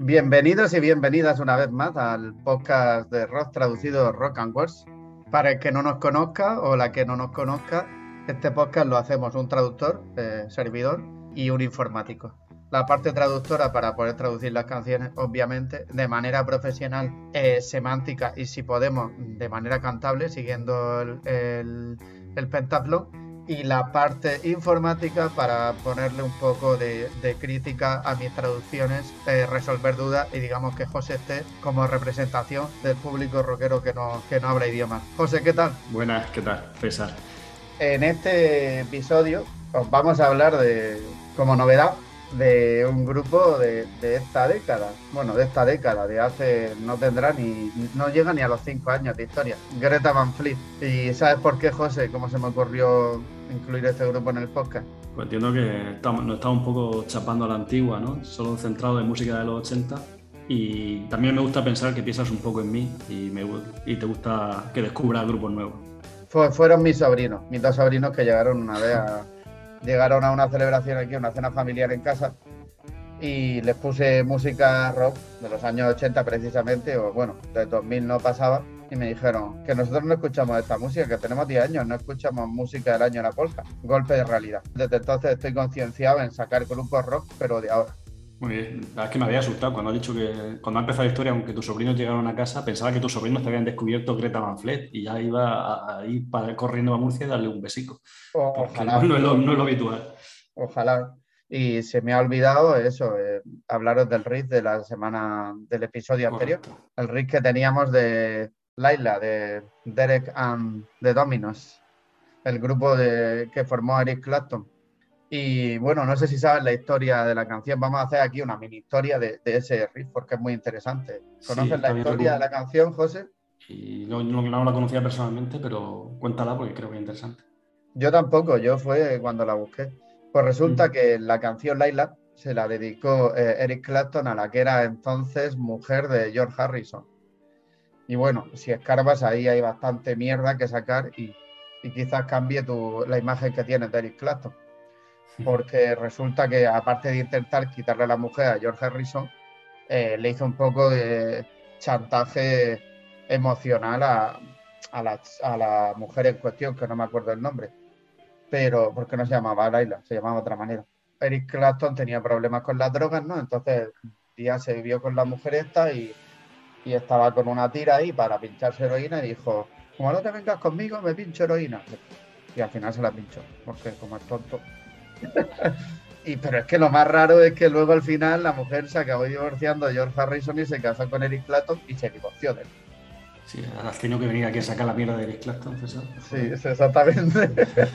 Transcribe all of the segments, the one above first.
Bienvenidos y bienvenidas una vez más al podcast de rock traducido Rock and Words. Para el que no nos conozca o la que no nos conozca, este podcast lo hacemos un traductor, eh, servidor y un informático. La parte traductora para poder traducir las canciones, obviamente, de manera profesional, eh, semántica y si podemos, de manera cantable, siguiendo el, el, y la parte informática para ponerle un poco de, crítica a mis traducciones, eh, resolver dudas y digamos que José esté como representación del público rockero que no, que no habla idiomas. José, ¿qué tal? Buenas, ¿qué tal? César. En este episodio os vamos a hablar de, como novedad, de un grupo de, esta década, bueno, de esta década, de hace, no tendrá ni, no llega ni a los cinco años de historia, Greta Van Fleet. ¿Y sabes por qué, José, cómo se me ocurrió incluir este grupo en el podcast? Pues entiendo que estamos, nos estamos un poco chapando a la antigua, ¿no? Solo centrado en música de los 80 y también me gusta pensar que piensas un poco en mí y, me, y te gusta que descubra grupos nuevos. fueron mis sobrinos, mis dos sobrinos que llegaron una vez a llegaron a una celebración aquí, una cena familiar en casa, y les puse música rock de los años 80 precisamente, o bueno, de 2000 no pasaba, y me dijeron que nosotros no escuchamos esta música, que tenemos 10 años, no escuchamos música del año la polka, golpe de realidad. Desde entonces estoy concienciado en sacar grupos rock, pero de ahora. Muy bien. es que me había asustado cuando ha dicho que cuando ha empezado la historia, aunque tus sobrinos llegaron a casa, pensaba que tus sobrinos te habían descubierto Greta Van Fleet y ya iba ahí para, corriendo a Murcia y darle un besico. ojalá. No, es lo, habitual. Ojalá. Y se me ha olvidado eso, eh, hablaros del riff de la semana, del episodio anterior. El riff que teníamos de Laila, de Derek and the Dominos, el grupo de, que formó Eric Clapton y bueno, no sé si sabes la historia de la canción. Vamos a hacer aquí una mini historia de, ese riff porque es muy interesante. ¿Conoces la historia de la canción, José? Y no, no, la conocía personalmente, pero cuéntala porque creo que es interesante. Yo tampoco, yo fue cuando la busqué. Pues resulta mm. que la canción Laila se la dedicó eh, Eric Clapton a la que era entonces mujer de George Harrison. Y bueno, si escarbas ahí hay bastante mierda que sacar y, y quizás cambie tu, la imagen que tienes de Eric Clapton porque resulta que aparte de intentar quitarle a la mujer a George Harrison, eh, le hizo un poco de chantaje emocional a, la, mujer en cuestión, que no me acuerdo el nombre, pero porque no se llamaba Laila, se llamaba de otra manera. Eric Clapton tenía problemas con las drogas, ¿no? Entonces, día se vivió con la mujer esta y, y estaba con una tira ahí para pincharse heroína y dijo, como no te vengas conmigo, me pincho heroína. Y al final se la pinchó, porque como es tonto, y, pero es que lo más raro es que luego al final la mujer se acabó divorciando de George Harrison y se casó con Eric Clapton y se divorció de él. Sí, has tenido que venir aquí a sacar la mierda de Eric Clapton, César. Sí, exactamente.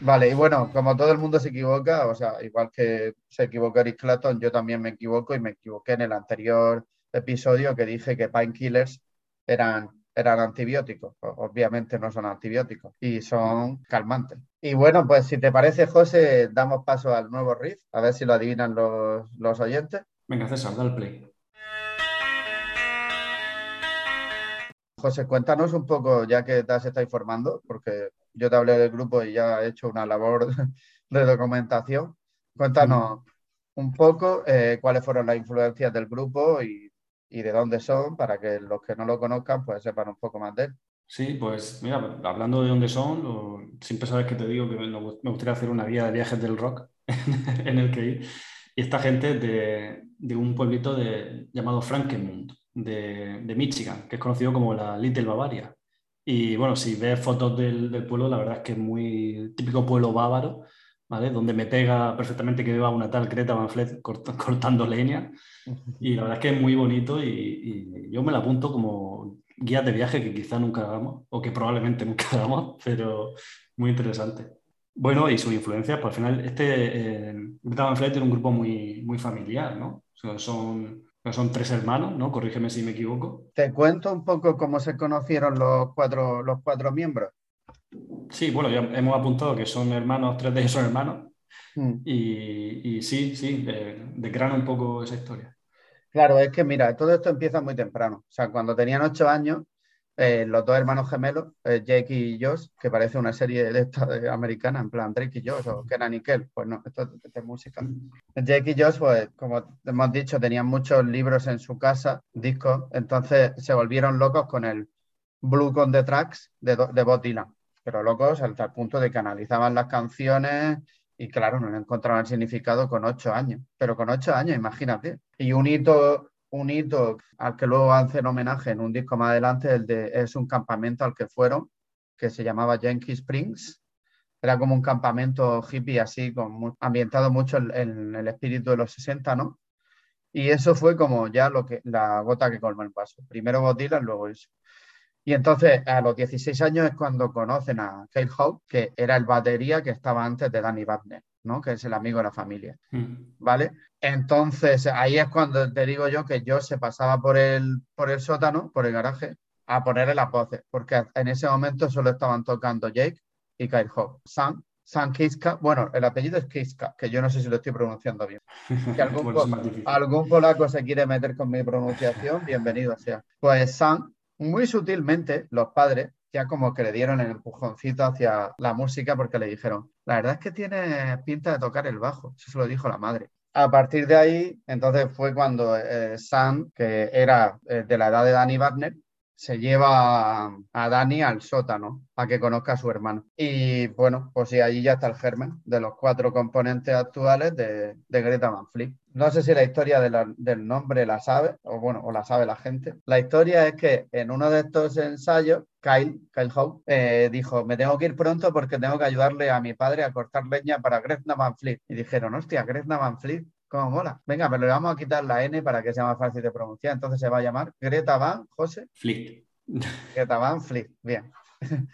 vale, y bueno, como todo el mundo se equivoca, o sea, igual que se equivocó Eric Clapton, yo también me equivoco y me equivoqué en el anterior episodio que dije que Painkillers eran eran antibióticos. Obviamente no son antibióticos y son calmantes. Y bueno, pues si te parece, José, damos paso al nuevo riff, a ver si lo adivinan los, oyentes. Venga, César, dale play. José, cuéntanos un poco, ya que te has estado informando, porque yo te hablé del grupo y ya he hecho una labor de documentación. Cuéntanos un poco eh, cuáles fueron las influencias del grupo y y de dónde son para que los que no lo conozcan pues sepan un poco más de él. Sí, pues mira, hablando de dónde son, siempre sabes que te digo que me gustaría hacer una guía de viajes del rock en el que ir. Y esta gente de, de un pueblito de, llamado Frankenmund, de, de, Michigan, que es conocido como la Little Bavaria. Y bueno, si ves fotos del, del pueblo, la verdad es que es muy típico pueblo bávaro donde me pega perfectamente que vea una tal Greta Van Fleet cortando leña. Y la verdad es que es muy bonito y, yo me la apunto como guía de viaje que quizá nunca hagamos, o que probablemente nunca hagamos, pero muy interesante. Bueno, y su influencia, pues al final, este eh, Van Fleet era un grupo muy, muy familiar, ¿no? son, son tres hermanos, ¿no? Corrígeme si me equivoco. Te cuento un poco cómo se conocieron los cuatro, los cuatro miembros. Sí, bueno, ya hemos apuntado que son hermanos, tres de ellos son hermanos. Mm. Y, sí, sí, de, grano un poco esa historia. Claro, es que mira, todo esto empieza muy temprano. O sea, cuando tenían ocho años, eh, los dos hermanos gemelos, eh, Jake y Josh, que parece una serie de esta americana, en plan Drake y Josh o Kenan y Kel, pues no, esto, es música. Jake y Josh, pues como hemos dicho, tenían muchos libros en su casa, discos, entonces se volvieron locos con el Blue on the Tracks de, de Bob Dylan, pero locos hasta el punto de que analizaban las canciones y claro, no encontraban significado con ocho años, pero con ocho años, imagínate. Y un hito un hito al que luego hacen homenaje en un disco más adelante, el de, es un campamento al que fueron, que se llamaba Yankee Springs. Era como un campamento hippie así, con, ambientado mucho en, el espíritu de los 60, ¿no? Y eso fue como ya lo que, la gota que colmó el vaso. Primero Bob luego eso. Y entonces a los 16 años es cuando conocen a Cale Howe, que era el batería que estaba antes de Danny Wagner que es el amigo de la familia. Mm. ¿Vale? Entonces, ahí es cuando te digo yo que yo se pasaba por el, por el sótano, por el garaje, a ponerle las voces, porque en ese momento solo estaban tocando Jake y Kyle Hope. Sam, Sam Kiska, bueno, el apellido es Kiska, que yo no sé si lo estoy pronunciando bien. Que algún, algún polaco se quiere meter con mi pronunciación, bienvenido sea. Pues Sam, muy sutilmente, los padres ya como que le dieron el empujoncito hacia la música porque le dijeron, la verdad es que tiene pinta de tocar el bajo, eso se lo dijo la madre. A partir de ahí, entonces fue cuando eh, Sam, que era eh, de la edad de Danny Wagner, se lleva a, Dani al sótano a que conozca a su hermano. Y bueno, pues sí, allí ya está el germen de los cuatro componentes actuales de, Greta Van Fleet. No sé si la historia del nombre la sabe, o bueno, o la sabe la gente. La historia es que en uno de estos ensayos, Kyle, Kyle Howe, eh, dijo, me tengo que ir pronto porque tengo que ayudarle a mi padre a cortar leña para Greta Van Fleet. Y dijeron, hostia, Greta Van ¿Cómo mola? Venga, pero le vamos a quitar la N para que sea más fácil de pronunciar. Entonces se va a llamar Greta Van, José. Flick. Greta Van Flick, bien.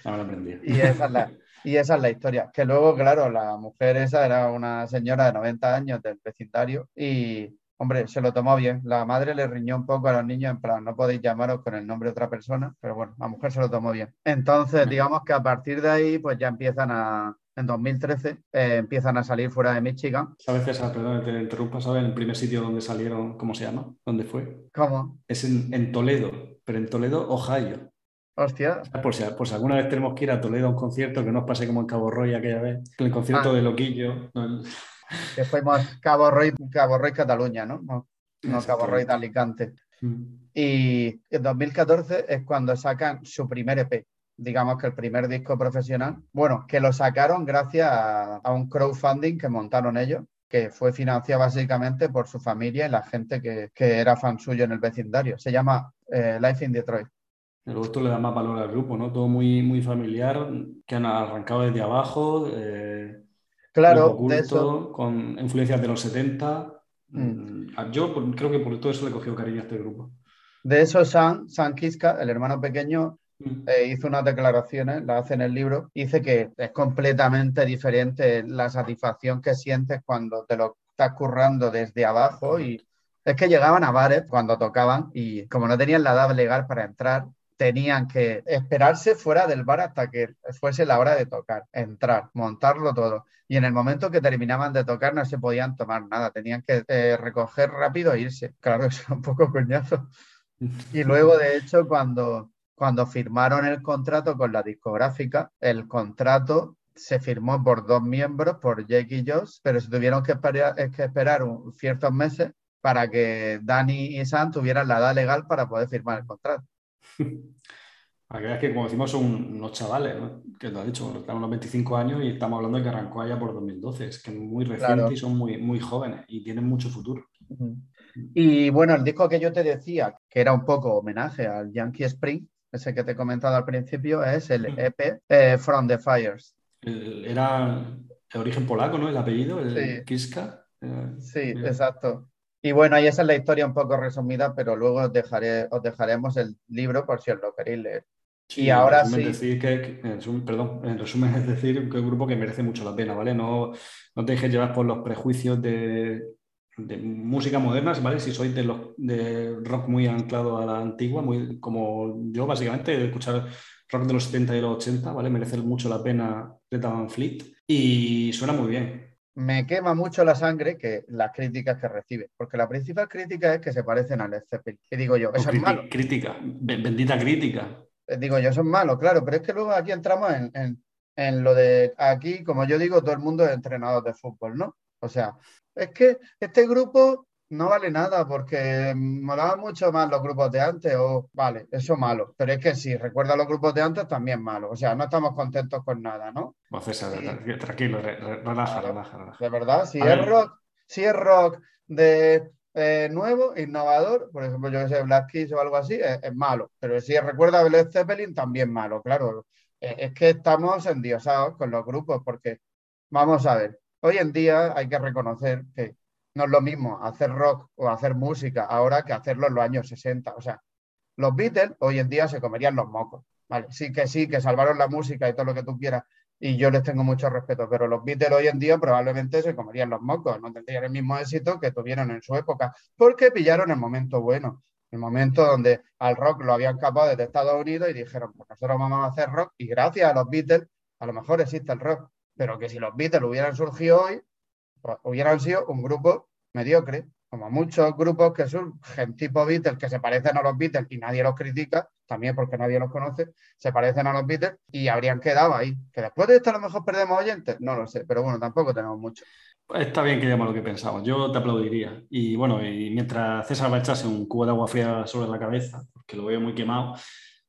Ahora aprendí. y, esa es la, y esa es la historia. Que luego, claro, la mujer esa era una señora de 90 años del vecindario y, hombre, se lo tomó bien. La madre le riñó un poco a los niños en plan, no podéis llamaros con el nombre de otra persona, pero bueno, la mujer se lo tomó bien. Entonces, digamos que a partir de ahí, pues ya empiezan a, en 2013 eh, empiezan a salir fuera de Michigan. ¿Sabes, César? Perdón, te interrumpa, ¿sabes? El primer sitio donde salieron, ¿cómo se llama? ¿Dónde fue? ¿Cómo? Es en, Toledo, pero en Toledo, Ohio. Hostia. Por si, por si, alguna vez tenemos que ir a Toledo a un concierto, que nos pase como en Cabo Roy aquella vez, el concierto ah. de Loquillo. Que fuimos Cabo Roy, Cabo Roy, Cataluña, ¿no? No, Cabo Roy de Alicante. Mm. Y en 2014 es cuando sacan su primer EP digamos que el primer disco profesional, bueno, que lo sacaron gracias a, un crowdfunding que montaron ellos, que fue financiado básicamente por su familia y la gente que, era fan suyo en el vecindario. Se llama eh, Life in Detroit. Pero esto le da más valor al grupo, ¿no? Todo muy, muy familiar, que han arrancado desde abajo. Eh, claro, de eso... con influencias de los 70. Mm. Mm, yo creo que por todo eso le he cogido cariño a este grupo. De eso, San, San Kiska, el hermano pequeño. Eh, hizo unas declaraciones, las hace en el libro, dice que es completamente diferente la satisfacción que sientes cuando te lo estás currando desde abajo y es que llegaban a bares cuando tocaban y como no tenían la edad legal para entrar, tenían que esperarse fuera del bar hasta que fuese la hora de tocar, entrar, montarlo todo. Y en el momento que terminaban de tocar no se podían tomar nada, tenían que eh, recoger rápido e irse. Claro, es un poco coñazo. Y luego, de hecho, cuando cuando firmaron el contrato con la discográfica, el contrato se firmó por dos miembros, por Jake y Josh, pero se tuvieron que esperar, que esperar ciertos meses para que Danny y Sam tuvieran la edad legal para poder firmar el contrato. Para que veas que, como decimos, son unos chavales, que lo has dicho, estamos los 25 años y estamos hablando de que arrancó allá por 2012, es que es muy reciente y son muy, muy jóvenes y tienen mucho futuro. Y bueno, el disco que yo te decía, que era un poco homenaje al Yankee Spring, ese que te he comentado al principio, es el EP eh, From the Fires. Era de origen polaco, ¿no? El apellido, el Kiska. Eh, sí, exacto. Y bueno, ahí esa es la historia un poco resumida, pero luego os, dejaré, os dejaremos el libro por si os lo queréis leer. y ahora sí. Decir que, perdón, en resumen es decir que es un grupo que merece mucho la pena, ¿vale? No, no te dejes llevar por los prejuicios de, de música moderna, ¿vale? Si sois de, los, de rock muy anclado a la antigua, muy, como yo básicamente, de escuchar rock de los 70 y los 80, ¿vale? Merece mucho la pena Greta Van Fleet y suena muy bien. Me quema mucho la sangre que las críticas que recibe, porque la principal crítica es que se parecen a Led Zeppelin. Y digo yo, eso es malo. Crítica, bendita crítica. Eh, digo yo, eso es malo, claro, pero es que luego aquí entramos en, en, en lo de aquí, como yo digo, todo el mundo es entrenador de fútbol, ¿no? O sea, es que este grupo no vale nada porque molaban mucho más los grupos de antes, o vale, eso malo. Pero es que si recuerda los grupos de antes, también malo. O sea, no estamos contentos con nada, ¿no? tranquilo, relaja, relaja, De verdad, si es rock, si es rock de eh, nuevo, innovador, por ejemplo, yo que sé, Black Keys o algo así, es, malo. Pero si recuerda a Led Zeppelin, también malo, claro. Eh, es que estamos endiosados con los grupos porque, vamos a ver, hoy en día hay que reconocer que no es lo mismo hacer rock o hacer música ahora que hacerlo en los años 60. O sea, los Beatles hoy en día se comerían los mocos. Vale, sí que sí, que salvaron la música y todo lo que tú quieras, y yo les tengo mucho respeto, pero los Beatles hoy en día probablemente se comerían los mocos, no tendrían el mismo éxito que tuvieron en su época, porque pillaron el momento bueno, el momento donde al rock lo habían capado desde Estados Unidos y dijeron, pues nosotros vamos a hacer rock, y gracias a los Beatles, a lo mejor existe el rock pero que si los Beatles hubieran surgido hoy, pues hubieran sido un grupo mediocre, como muchos grupos que son tipo Beatles que se parecen a los Beatles y nadie los critica, también porque nadie los conoce, se parecen a los Beatles y habrían quedado ahí. Que después de esto a lo mejor perdemos oyentes, no lo sé, pero bueno, tampoco tenemos mucho. Pues está bien que digamos lo que pensamos, yo te aplaudiría. Y bueno, y mientras César va a echarse un cubo de agua fría sobre la cabeza, porque lo veo muy quemado,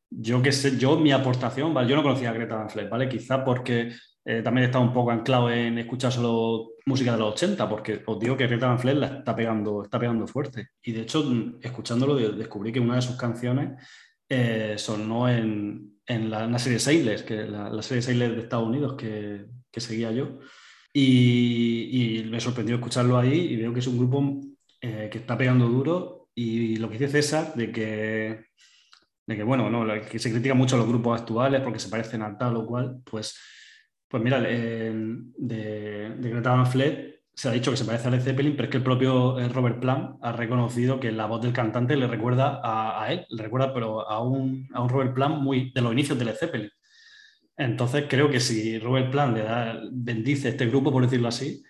yo que sé, yo mi aportación, ¿vale? yo no conocía a Greta Van Fleet, ¿vale? Quizá porque eh, también está un poco anclado en escuchar solo música de los 80, porque os digo que Greta Van Fleet la está pegando, está pegando fuerte. Y de hecho, escuchándolo, descubrí que una de sus canciones eh, sonó en, en, la, serie Sailors, que la, la serie Sailors de Estados Unidos que, que seguía yo. Y, y, me sorprendió escucharlo ahí y veo que es un grupo eh, que está pegando duro. Y lo que dice César, de que, de que bueno, no, que se critica mucho a los grupos actuales porque se parecen a tal o cual, pues pues mira, de, de Greta Van Fleet se ha dicho que se parece a Led Zeppelin, pero es que el propio eh, Robert Plant ha reconocido que la voz del cantante le recuerda a, él, le recuerda pero a un, a un, Robert Plant muy de los inicios de Led Zeppelin. Entonces creo que si Robert Plant le da, bendice este grupo, por decirlo así,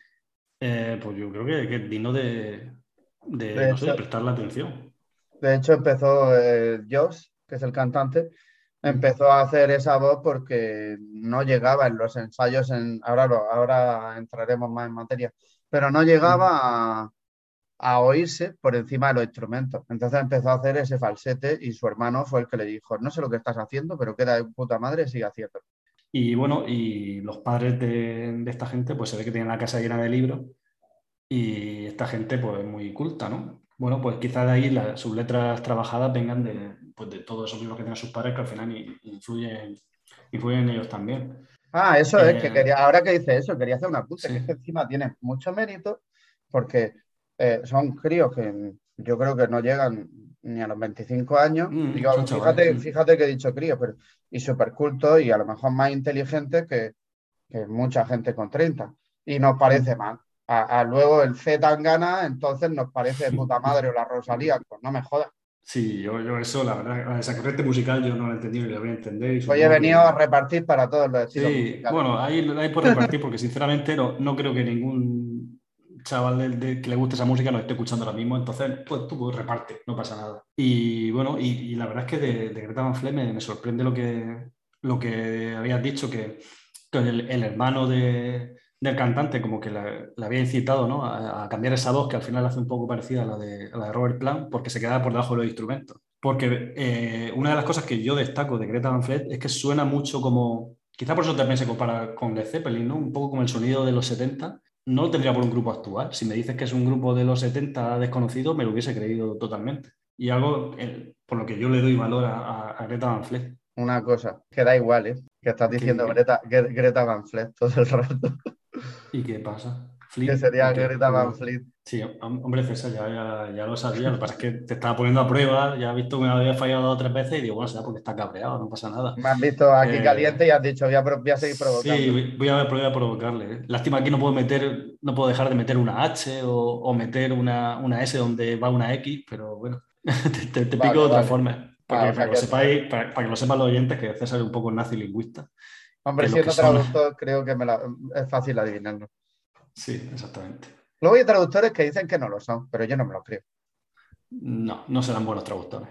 eh, pues yo creo que, es digno de, de, prestar la atención. De hecho empezó eh, Josh, que es el cantante, empezó a hacer esa voz porque no llegaba en los ensayos, en, ahora, ahora entraremos más en materia, pero no llegaba a, oírse por encima de los instrumentos. Entonces empezó a hacer ese falsete y su hermano fue el que le dijo, no sé lo que estás haciendo, pero queda de puta madre, sigue haciendo. Y bueno, y los padres de, esta gente, pues se ve que tienen la casa llena de libros y esta gente pues muy culta, ¿no? Bueno, pues quizás de ahí sus letras trabajadas vengan de, pues de todos esos libros que tienen sus padres que al final influyen, influyen en ellos también. Ah, eso es, que eh, quería, ahora que dice eso, quería hacer una que es que encima tiene mucho mérito porque eh, son críos que yo creo que no llegan ni a los 25 años. Mm, fíjate, fíjate que he dicho críos, pero y súper cultos y a lo mejor más inteligentes que, que, mucha gente con 30. Y nos parece mm. mal. A, luego el Z gana, entonces nos parece puta madre o la Rosalía, pues no me jodas. Sí, yo, yo, eso, la verdad, esa corriente musical yo no la he entendido y la voy a entender. Hoy he venido a repartir para todos los estilos. Sí, bueno, ahí, hay por repartir porque sinceramente no, no creo que ningún chaval de, que le guste esa música lo esté escuchando ahora mismo, entonces pues tú pues, reparte, no pasa nada. Y bueno, y, la verdad es que de, de Greta Van Fleet me, sorprende lo que, lo que habías dicho, que, el hermano de, del cantante como que le había incitado ¿no? a, cambiar esa voz que al final hace un poco parecida a la de, la de Robert Plant porque se quedaba por debajo de los instrumentos. Porque eh, una de las cosas que yo destaco de Greta Van Fleet es que suena mucho como, quizá por eso también se compara con Led Zeppelin, ¿no? un poco como el sonido de los 70. No lo tendría por un grupo actual. Si me dices que es un grupo de los 70 desconocido, me lo hubiese creído totalmente. Y algo eh, por lo que yo le doy valor a, Greta Van Fleet. Una cosa, que da igual, ¿eh? Que estás diciendo Greta, Greta Van Fleet todo el rato. ¿Y qué pasa? Que sería Greta Van Fleet. Sí, hombre, César, ya, ya, lo sabía. Lo que pasa es que te estaba poniendo a prueba, ya has visto que me había fallado dos o tres veces y digo, bueno, será porque está cabreado, no pasa nada. Me has visto aquí eh, caliente y has dicho, voy a, seguir provocando. Sí, voy a, voy a provocarle. ¿eh? Lástima que no puedo meter, no puedo dejar de meter una H o, meter una, una, S donde va una X, pero bueno, te, pico de otra forma. Para, que, lo sepáis, para, que lo sepan los oyentes, que César es un poco nazi lingüista. Hombre, siendo traductor, creo que me es fácil adivinarlo. Sí, exactamente. Luego hay traductores que dicen que no lo son, pero yo no me lo creo. No, no serán buenos traductores.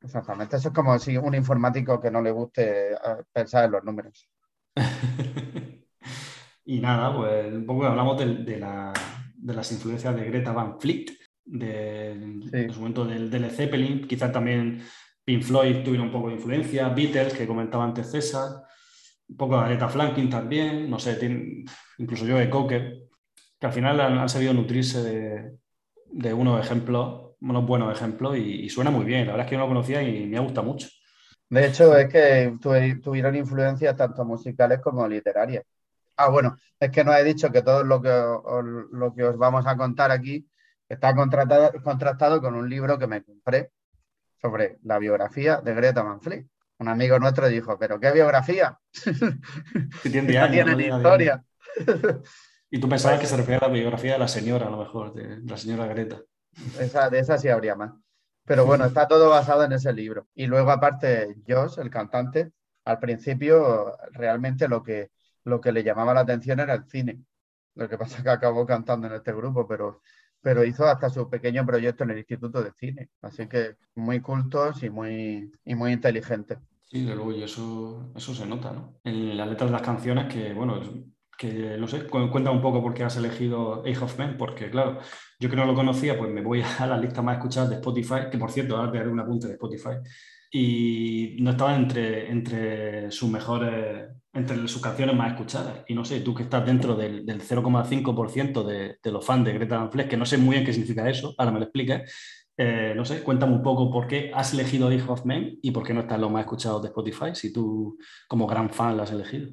Exactamente. Eso es como si un informático que no le guste eh, pensar en los números. y nada, pues un poco hablamos de, las influencias de Greta Van Fleet, de, su momento del, del Zeppelin, quizás también Pink Floyd tuvieron un poco de influencia, Beatles, que comentaba antes César, un poco de Franklin también, no sé, incluso yo de Cocker, que al final han, sabido nutrirse de, unos ejemplos, unos buenos ejemplos y, suena muy bien. La verdad es que yo no lo conocía y me gusta mucho. De hecho, es que tuvieron influencias tanto musicales como literarias. Ah, bueno, es que no he dicho que todo lo que, os, lo que os vamos a contar aquí está contratado, contrastado con un libro que me compré sobre la biografía de Greta Van Fleet. Un amigo nuestro dijo, ¿pero qué biografía? Que tiene años, historia. Y tú pensabas que se refería a la biografía de la señora, a lo mejor, de la señora Greta. Esa, de esa sí habría más. Pero bueno, está todo basado en ese libro. Y luego, aparte, Josh, el cantante, al principio realmente lo que, lo que le llamaba la atención era el cine. Lo que pasa es que acabó cantando en este grupo, pero, pero hizo hasta su pequeño proyecto en el Instituto de Cine. Así que muy cultos y muy, y muy inteligentes. Sí, de luego, y eso, eso se nota, ¿no? En las letras de las canciones que, bueno, que no sé, cuenta un poco por qué has elegido Age of Men, porque claro, yo que no lo conocía, pues me voy a la lista más escuchada de Spotify, que por cierto, ahora te haré un apunte de Spotify, y no estaba entre, entre sus mejores, entre sus canciones más escuchadas. Y no sé, tú que estás dentro del, del 0,5% de, los fans de Greta Van Fleck, que no sé muy bien qué significa eso, ahora me lo expliques, eh, no sé, cuéntame un poco por qué has elegido Age of Men y por qué no estás los más escuchados de Spotify, si tú como gran fan la has elegido.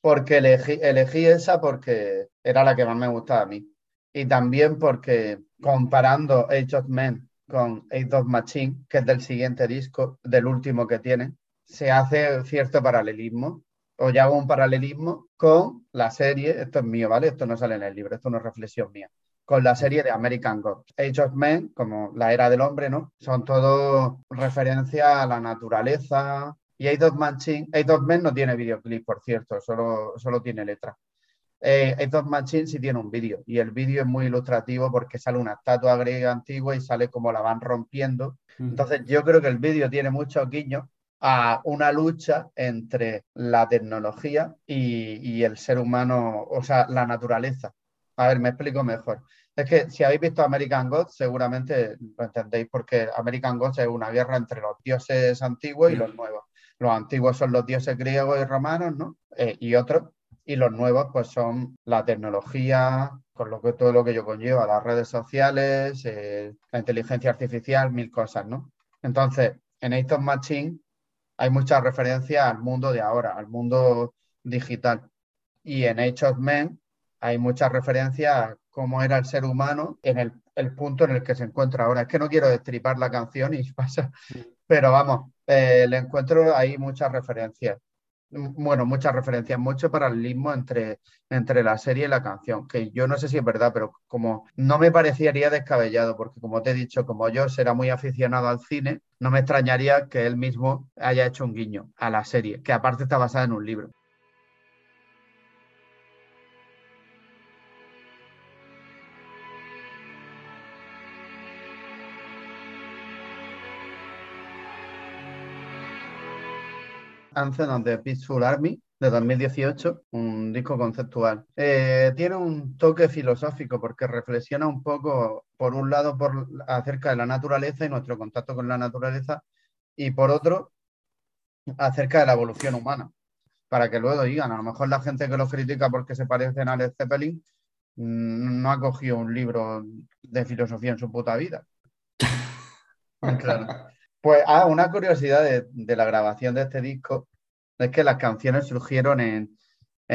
Porque elegí, esa porque era la que más me gustaba a mí. Y también porque comparando Age of Men con Age of Machine, que es del siguiente disco, del último que tiene, se hace cierto paralelismo, o ya hago un paralelismo con la serie, esto es mío, ¿vale? Esto no sale en el libro, esto no es reflexión mía, con la serie de American Gods. Age of Men, como la era del hombre, ¿no? Son todo referencia a la naturaleza, y Eight of Machine, Men no tiene videoclip, por cierto, solo, solo tiene letra. Eh, Eight of Machine sí tiene un vídeo y el vídeo es muy ilustrativo porque sale una estatua griega antigua y sale como la van rompiendo. Entonces yo creo que el vídeo tiene muchos guiños a una lucha entre la tecnología y, el ser humano, o sea, la naturaleza. A ver, me explico mejor. Es que si habéis visto American Gods, seguramente lo entendéis porque American Gods es una guerra entre los dioses antiguos y los nuevos los antiguos son los dioses griegos y romanos, ¿no? Eh, y otros, y los nuevos pues son la tecnología, con lo que todo lo que yo conlleva, las redes sociales, eh, la inteligencia artificial, mil cosas, ¿no? Entonces, en estos Machine hay muchas referencias al mundo de ahora, al mundo digital. Y en Age of Men hay muchas referencias a cómo era el ser humano en el, el, punto en el que se encuentra ahora. Es que no quiero destripar la canción y pasa, pero vamos, eh, le encuentro ahí muchas referencias. Bueno, muchas referencias, mucho paralelismo entre, entre la serie y la canción, que yo no sé si es verdad, pero como no me parecería descabellado, porque como te he dicho, como yo será muy aficionado al cine, no me extrañaría que él mismo haya hecho un guiño a la serie, que aparte está basada en un libro. Anthem of the Peaceful Army de 2018, un disco conceptual. Eh, tiene un toque filosófico porque reflexiona un poco, por un lado, por, acerca de la naturaleza y nuestro contacto con la naturaleza, y por otro, acerca de la evolución humana. Para que luego digan, a lo mejor la gente que lo critica porque se parecen a Led Zeppelin mm, no ha cogido un libro de filosofía en su puta vida. claro. Pues ah, una curiosidad de, la grabación de este disco es que las canciones surgieron en,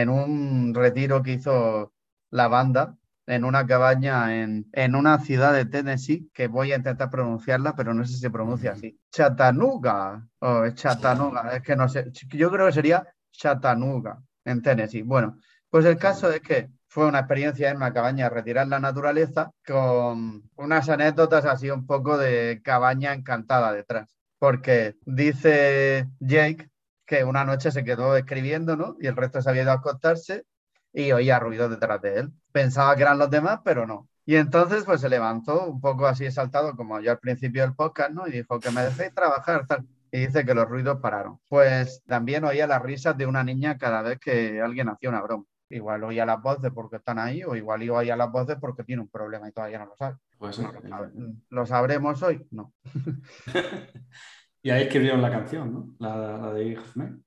un retiro que hizo la banda en una cabaña en, en, una ciudad de Tennessee, que voy a intentar pronunciarla, pero no sé si se pronuncia así. Chattanooga, o es Chattanooga, es que no sé, yo creo que sería Chattanooga, en Tennessee. Bueno, pues el caso es que fue una experiencia en una cabaña retirar la naturaleza con unas anécdotas así un poco de cabaña encantada detrás. Porque dice Jake que una noche se quedó escribiendo, ¿no? Y el resto se había ido a acostarse y oía ruido detrás de él. Pensaba que eran los demás, pero no. Y entonces pues se levantó un poco así exaltado como yo al principio del podcast, ¿no? Y dijo que me dejéis trabajar. Y dice que los ruidos pararon. Pues también oía las risas de una niña cada vez que alguien hacía una broma. Igual oía las voces porque están ahí o igual oía las voces porque tiene un problema y todavía no lo sabe. Pues lo, sabremos hoy? No. y ahí escribieron la canción, ¿no? La, de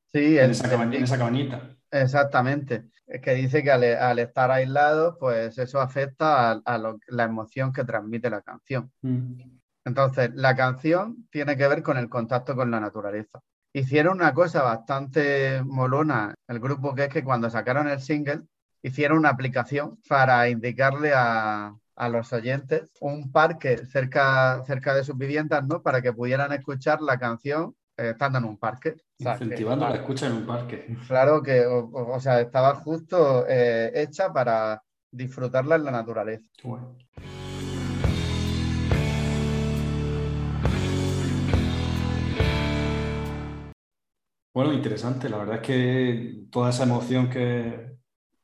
Sí, en, esa cabañita. Exactamente. Es que dice que al, estar aislado, pues eso afecta a, la emoción que transmite la canción. Mm. Entonces, la canción tiene que ver con el contacto con la naturaleza hicieron una cosa bastante molona, el grupo que es que cuando sacaron el single, hicieron una aplicación para indicarle a, los oyentes un parque cerca, cerca de sus viviendas, ¿no? Para que pudieran escuchar la canción eh, estando en un parque. Incentivando la escucha en un parque. Claro que, o, sea, estaba justo eh, hecha para disfrutarla en la naturaleza. Bueno, interesante. La verdad es que toda esa emoción que,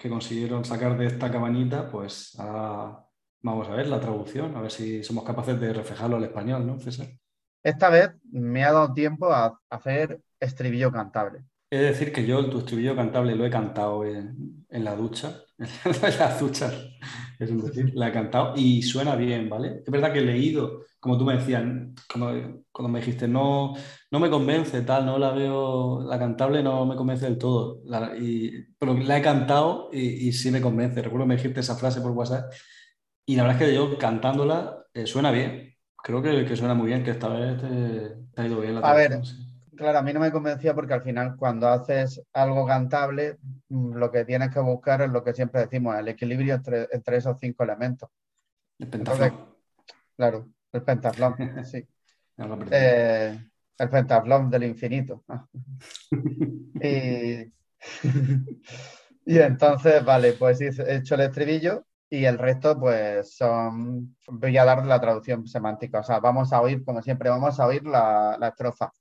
consiguieron sacar de esta cabañita, pues vamos a ver la traducción, a ver si somos capaces de reflejarlo al español, ¿no, César? Esta vez me ha dado tiempo a hacer estribillo cantable. Es decir, que yo tu estribillo cantable lo he cantado en, la ducha, en la ducha, es decir, la he cantado y suena bien, ¿vale? Es verdad que he leído, como tú me decías, cuando, me dijiste, no, no me convence, tal, no la veo, la cantable no me convence del todo, pero la he cantado y, sí me convence. Recuerdo que me dijiste esa frase por WhatsApp y la verdad es que yo cantándola eh, suena bien, creo que, que, suena muy bien, que esta vez te, ha ido bien la A ver, Claro, a mí no me convencía porque al final cuando haces algo cantable, mm, lo que tienes que buscar es lo que siempre decimos, el equilibrio entre, esos cinco elementos. El pentaflón. claro, el pentaflón, sí. Eh, el pentaflón del infinito. y, y entonces, vale, pues he hecho el estribillo y el resto, pues son. Voy a dar la traducción semántica. O sea, vamos a oír, como siempre, vamos a oír la, la estrofa.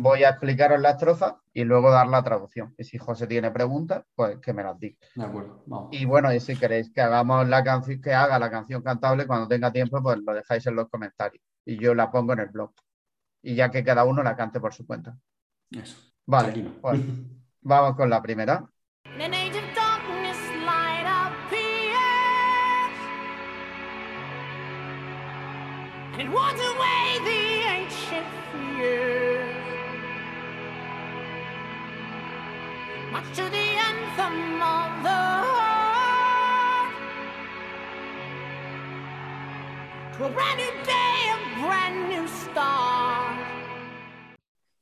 Voy a explicaros la estrofa y luego dar la traducción. Y si José tiene preguntas, pues que me las diga. De acuerdo, Y bueno, y si queréis que hagamos la canción, que haga la canción cantable cuando tenga tiempo, pues lo dejáis en los comentarios. Y yo la pongo en el blog. Y ya que cada uno la cante por su cuenta. Eso. Vale, pues vamos con la primera.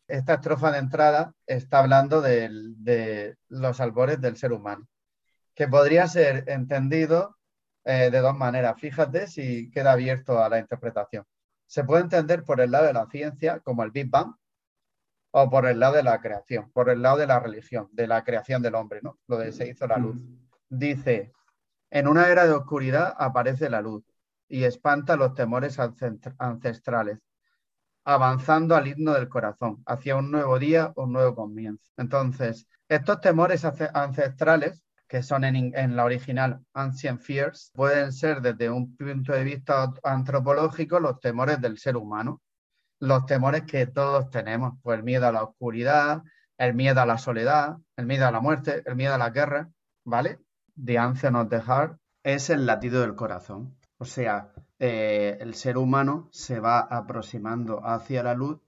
Esta estrofa de entrada está hablando de, los albores del ser humano, que podría ser entendido eh, de dos maneras. Fíjate si queda abierto a la interpretación. Se puede entender por el lado de la ciencia, como el Big Bang, o por el lado de la creación, por el lado de la religión, de la creación del hombre, ¿no? Lo de se hizo la luz. Dice, en una era de oscuridad aparece la luz y espanta los temores ancestrales, avanzando al himno del corazón, hacia un nuevo día, un nuevo comienzo. Entonces, estos temores ancestrales, que son en, en, la original Ancient Fears, pueden ser desde un punto de vista antropológico los temores del ser humano, los temores que todos tenemos, pues el miedo a la oscuridad, el miedo a la soledad, el miedo a la muerte, el miedo a la guerra, ¿vale? The Anthem of the Heart es el latido del corazón. O sea, eh, el ser humano se va aproximando hacia la luz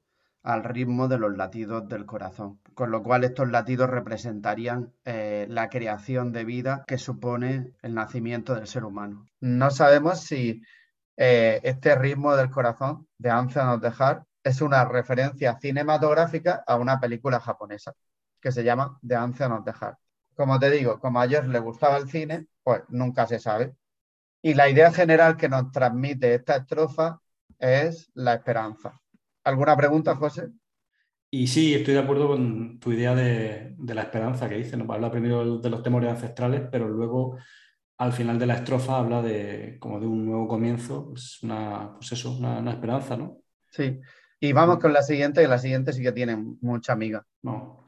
al ritmo de los latidos del corazón, con lo cual estos latidos representarían eh, la creación de vida que supone el nacimiento del ser humano. No sabemos si eh, este ritmo del corazón de Anthem the Heart es una referencia cinematográfica a una película japonesa que se llama The Anthem of the Heart. Como te digo, como a ellos les gustaba el cine, pues nunca se sabe. Y la idea general que nos transmite esta estrofa es la esperanza. ¿Alguna pregunta, José? Y sí, estoy de acuerdo con tu idea de, la esperanza que dice. ¿no? Habla primero de los temores ancestrales, pero luego al final de la estrofa habla de como de un nuevo comienzo, pues, una, pues eso, una, esperanza, ¿no? Sí. Y vamos con la siguiente, que la siguiente sí que tiene mucha amiga. No.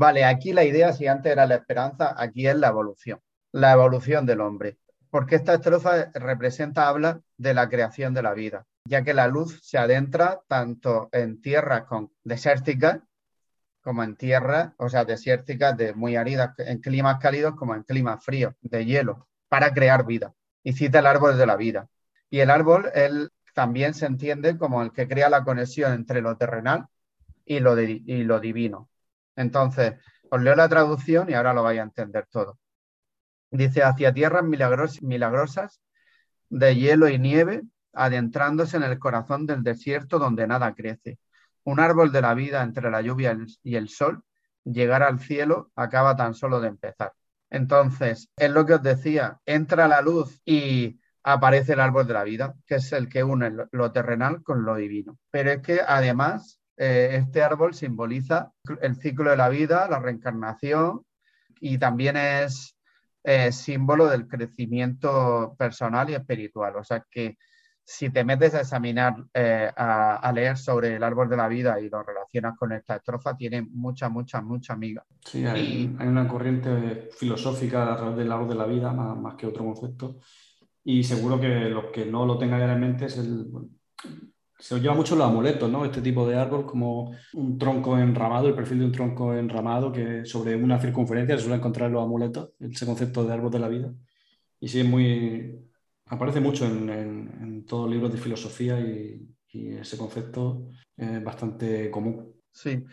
Vale, aquí la idea, si antes era la esperanza, aquí es la evolución, la evolución del hombre. Porque esta estrofa representa, habla de la creación de la vida, ya que la luz se adentra tanto en tierras con desérticas como en tierras, o sea, desérticas de muy áridas, en climas cálidos como en climas fríos, de hielo, para crear vida. Y cita el árbol de la vida. Y el árbol, él también se entiende como el que crea la conexión entre lo terrenal y lo divino. Entonces, os leo la traducción y ahora lo vais a entender todo. Dice, hacia tierras milagrosas de hielo y nieve, adentrándose en el corazón del desierto donde nada crece. Un árbol de la vida entre la lluvia y el sol, llegar al cielo acaba tan solo de empezar. Entonces, es lo que os decía, entra la luz y aparece el árbol de la vida, que es el que une lo terrenal con lo divino. Pero es que además eh, este árbol simboliza el ciclo de la vida, la reencarnación y también es símbolo del crecimiento personal y espiritual. O sea que si te metes a examinar, eh, a, leer sobre el árbol de la vida y lo relacionas con esta estrofa, tiene mucha, mucha, mucha amiga. Sí, hay, una corriente filosófica a través del árbol de la vida, más, que otro concepto. Y seguro que los que no lo tengan en mente es el, se lleva mucho los amuletos, ¿no? Este tipo de árbol como un tronco enramado, el perfil de un tronco enramado que sobre una circunferencia se suele encontrar los amuletos, ese concepto de árbol de la vida. Y sí, es muy... aparece mucho en, en, todos los libros de filosofía y, ese concepto es bastante común. Sí,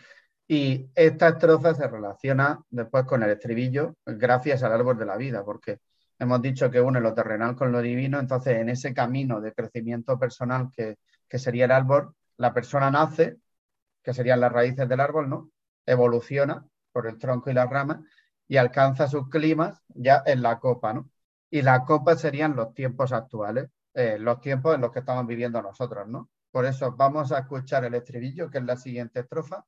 y esta estrofa se relaciona después con el estribillo gracias al árbol de la vida, porque hemos dicho que une lo terrenal con lo divino, entonces en ese camino de crecimiento personal que que sería el árbol, la persona nace, que serían las raíces del árbol, ¿no? Evoluciona por el tronco y las ramas y alcanza sus climas ya en la copa, ¿no? Y la copa serían los tiempos actuales, eh, los tiempos en los que estamos viviendo nosotros, ¿no? Por eso vamos a escuchar el estribillo, que es la siguiente estrofa,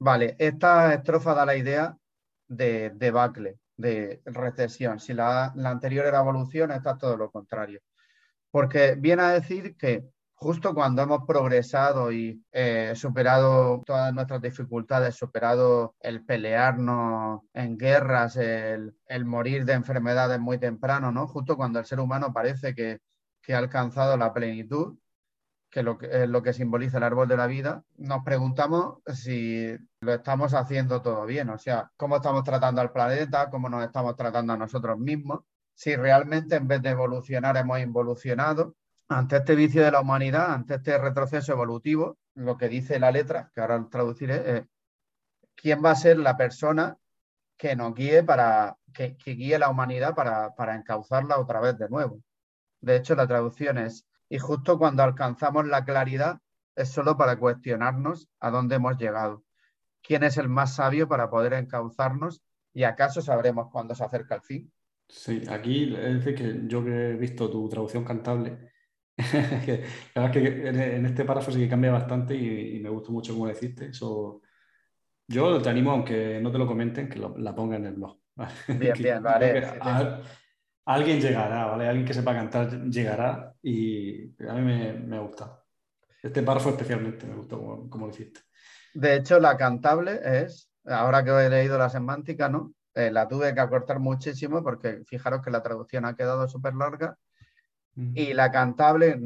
Vale, esta estrofa da la idea de debacle, de recesión. Si la, anterior era evolución, esta es todo lo contrario. Porque viene a decir que justo cuando hemos progresado y eh, superado todas nuestras dificultades, superado el pelearnos en guerras, el, morir de enfermedades muy temprano, ¿no? Justo cuando el ser humano parece que, que ha alcanzado la plenitud, que, lo que es lo que simboliza el árbol de la vida, nos preguntamos si lo estamos haciendo todo bien, o sea, cómo estamos tratando al planeta, cómo nos estamos tratando a nosotros mismos, si realmente en vez de evolucionar hemos involucionado. Ante este vicio de la humanidad, ante este retroceso evolutivo, lo que dice la letra, que ahora traduciré, es quién va a ser la persona que nos guíe para, que, que guíe la humanidad para, para encauzarla otra vez de nuevo. De hecho, la traducción es y justo cuando alcanzamos la claridad es solo para cuestionarnos a dónde hemos llegado. ¿Quién es el más sabio para poder encauzarnos y acaso sabremos cuándo se acerca el fin? Sí, aquí es decir que yo que he visto tu traducción cantable, que la verdad es que en este párrafo sí que cambia bastante y, me gustó mucho como deciste. Eso, yo te animo, aunque no te lo comenten, que la ponga en el blog. Bien, bien, vale alguien llegará, ¿vale? Alguien que sepa cantar llegará y a mí me, me gusta. este párrafo especialmente me gustó como, lo hiciste. De hecho, la cantable es, ahora que he leído la semántica, ¿no? Eh, la tuve que acortar muchísimo porque fijaros que la traducción ha quedado súper larga y la cantable,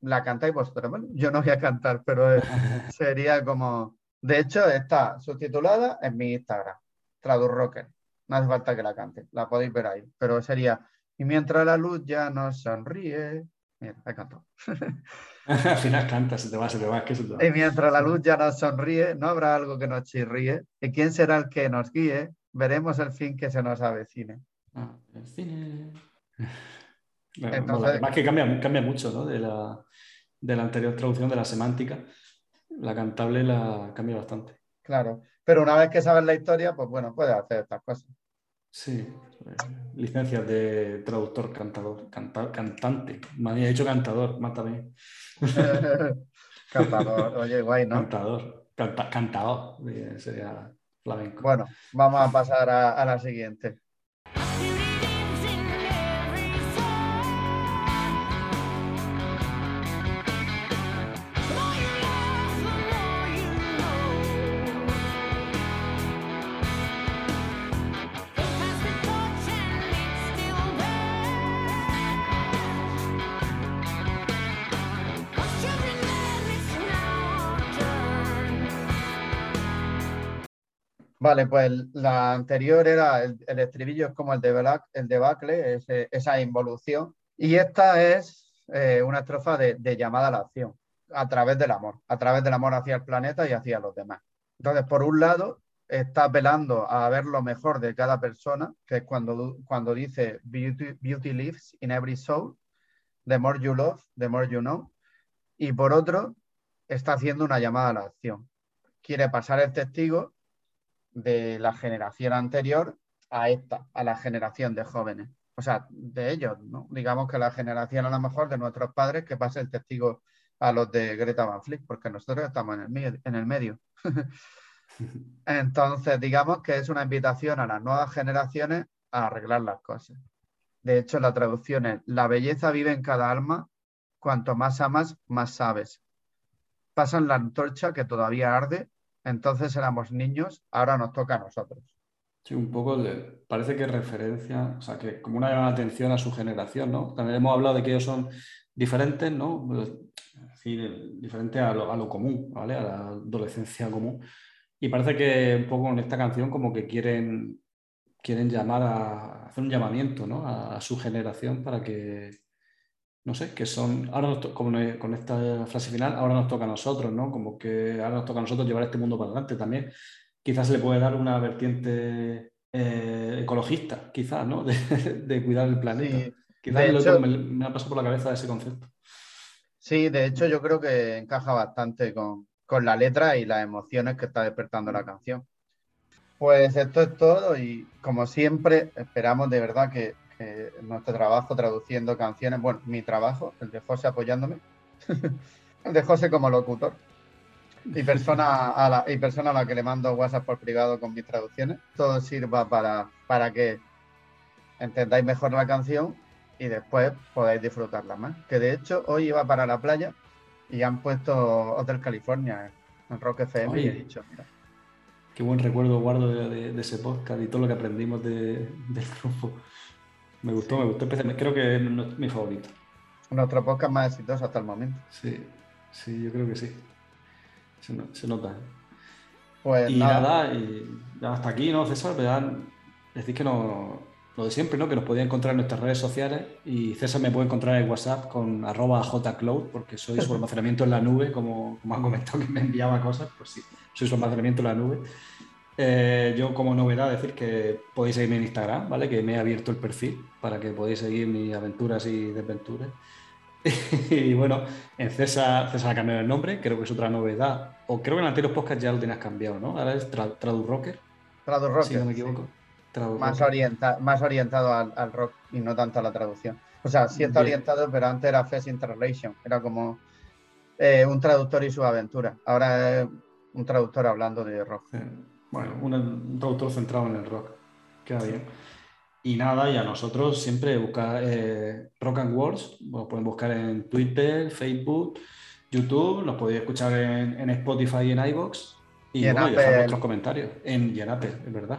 la cantáis vosotros, bueno, yo no voy a cantar, pero sería como, de hecho está subtitulada en mi Instagram, Tradurrocker, no hace falta que la cante, la podéis ver ahí, pero sería, y mientras la luz ya nos sonríe, mira, he cantado. Al final canta, se te va, se te va, que se te va. Y mientras la luz ya nos sonríe, no habrá algo que nos chirríe. ¿Y quién será el que nos guíe? Veremos el fin que se nos avecine. Ah, el cine. además que cambia, cambia mucho ¿no? de, la, de la anterior traducción, de la semántica. La cantable la cambia bastante. Claro, pero una vez que sabes la historia, pues bueno, puedes hacer estas cosas. Sí, licencias de traductor, cantador, cantante. Me había dicho cantador, mátame. cantador, oye, guay, ¿no? Cantador, cantador, sería flamenco. Bueno, vamos a pasar a la siguiente. Vale, pues la anterior era el, estribillo es como el de el debacle, esa involución. Y esta es eh, una estrofa de, llamada a la acción, a través del amor, a través del amor hacia el planeta y hacia los demás. Entonces, por un lado, está apelando a ver lo mejor de cada persona, que es cuando, cuando dice beauty, beauty lives in every soul, the more you love, the more you know. Y por otro, está haciendo una llamada a la acción. Quiere pasar el testigo de la generación anterior a esta, a la generación de jóvenes. O sea, de ellos, ¿no? Digamos que la generación a lo mejor de nuestros padres que pase el testigo a los de Greta Van Fleet, porque nosotros estamos en el medio. En el medio. Entonces, digamos que es una invitación a las nuevas generaciones a arreglar las cosas. De hecho, la traducción es, la belleza vive en cada alma, cuanto más amas, más sabes. Pasan la antorcha que todavía arde entonces éramos niños, ahora nos toca a nosotros. Sí, un poco parece que referencia, o sea, que como una llamada atención a su generación, ¿no? También hemos hablado de que ellos son diferentes, ¿no? Es diferentes a lo, común, ¿vale? A la adolescencia común. Y parece que un poco en esta canción como que quieren, quieren llamar a hacer un llamamiento, ¿no? a su generación para que, no sé, que son, ahora como con esta frase final, ahora nos toca a nosotros, ¿no? Como que ahora nos toca a nosotros llevar este mundo para adelante también. Quizás se le puede dar una vertiente eh, ecologista, quizás, ¿no? De, cuidar el planeta. quizás me, ha pasado por la cabeza ese concepto. Sí, de hecho yo creo que encaja bastante con, con la letra y las emociones que está despertando la canción. Pues esto es todo y como siempre esperamos de verdad que nuestro trabajo traduciendo canciones, bueno, mi trabajo, el de José apoyándome, el de José como locutor y persona a la, y persona a la que le mando WhatsApp por privado con mis traducciones, todo sirva para, para que entendáis mejor la canción y después podáis disfrutarla más. Que de hecho hoy iba para la playa y han puesto Hotel California en Rock FM y he dicho, mira. Qué buen recuerdo guardo de, ese podcast y todo lo que aprendimos del grupo. Me gustó, me gustó. Creo que es mi favorito. Nuestro podcast más exitoso hasta el momento. Sí, sí, yo creo que sí. Se, nota. ¿eh? Pues y nada, y hasta aquí, ¿no, César? Decir que no, lo de siempre, ¿no? Que nos podía encontrar en nuestras redes sociales y César me puede encontrar en WhatsApp con arroba jcloud porque soy su almacenamiento en la nube, como, como han comentado que me enviaba cosas, pues sí, soy su almacenamiento en la nube. Eh, yo como novedad decir que podéis seguirme en Instagram, ¿vale? Que me he abierto el perfil para que podáis seguir mis aventuras y desventuras. y bueno, en César, César ha cambiado el nombre, creo que es otra novedad. O creo que en anteriores podcast ya lo tenías cambiado, ¿no? Ahora es Tradu Rocker. Tradu Rocker. Si no me equivoco. Más, más orientado al, rock y no tanto a la traducción. O sea, sí está orientado, pero antes era Fest Interrelation. Era como eh, un traductor y su aventura. Ahora es un traductor hablando de rock. Bueno, un, traductor centrado en el rock. Queda bien. Y nada, y a nosotros siempre buscar eh, Rock and Words, pueden buscar en Twitter, Facebook, YouTube, nos podéis escuchar en, Spotify y en iBox. Y, bueno, dejar vuestros comentarios. En, y en Apple, es verdad.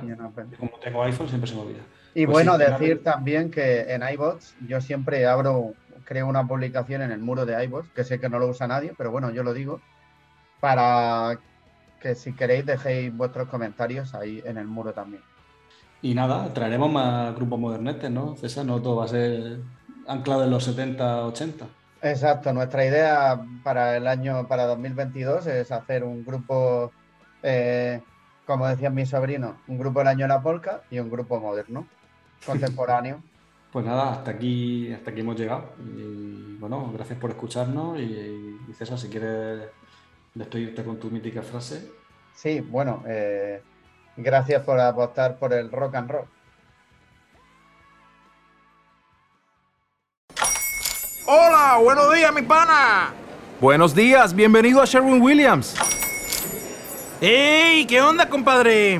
Como tengo iPhone, siempre se me olvida. Y pues bueno, decir también que en iBox yo siempre abro, creo una publicación en el muro de iBox, que sé que no lo usa nadie, pero bueno, yo lo digo, para que si queréis dejéis vuestros comentarios ahí en el muro también. Y nada, traeremos más grupos modernetes, ¿no? César, no todo va a ser anclado en los 70, 80. Exacto, nuestra idea para el año, para 2022 es hacer un grupo, eh, como decían mis sobrinos, un grupo del año de la polka y un grupo moderno contemporáneo. Pues nada, hasta aquí, hasta aquí hemos llegado. Y bueno, gracias por escucharnos. Y, César, si quieres despedirte con tu mítica frase. Sí, bueno, eh, gracias por apostar por el rock and roll. Hola, buenos días, mi pana. Buenos días, bienvenido a Sherwin Williams. ¡Ey! ¿Qué onda, compadre?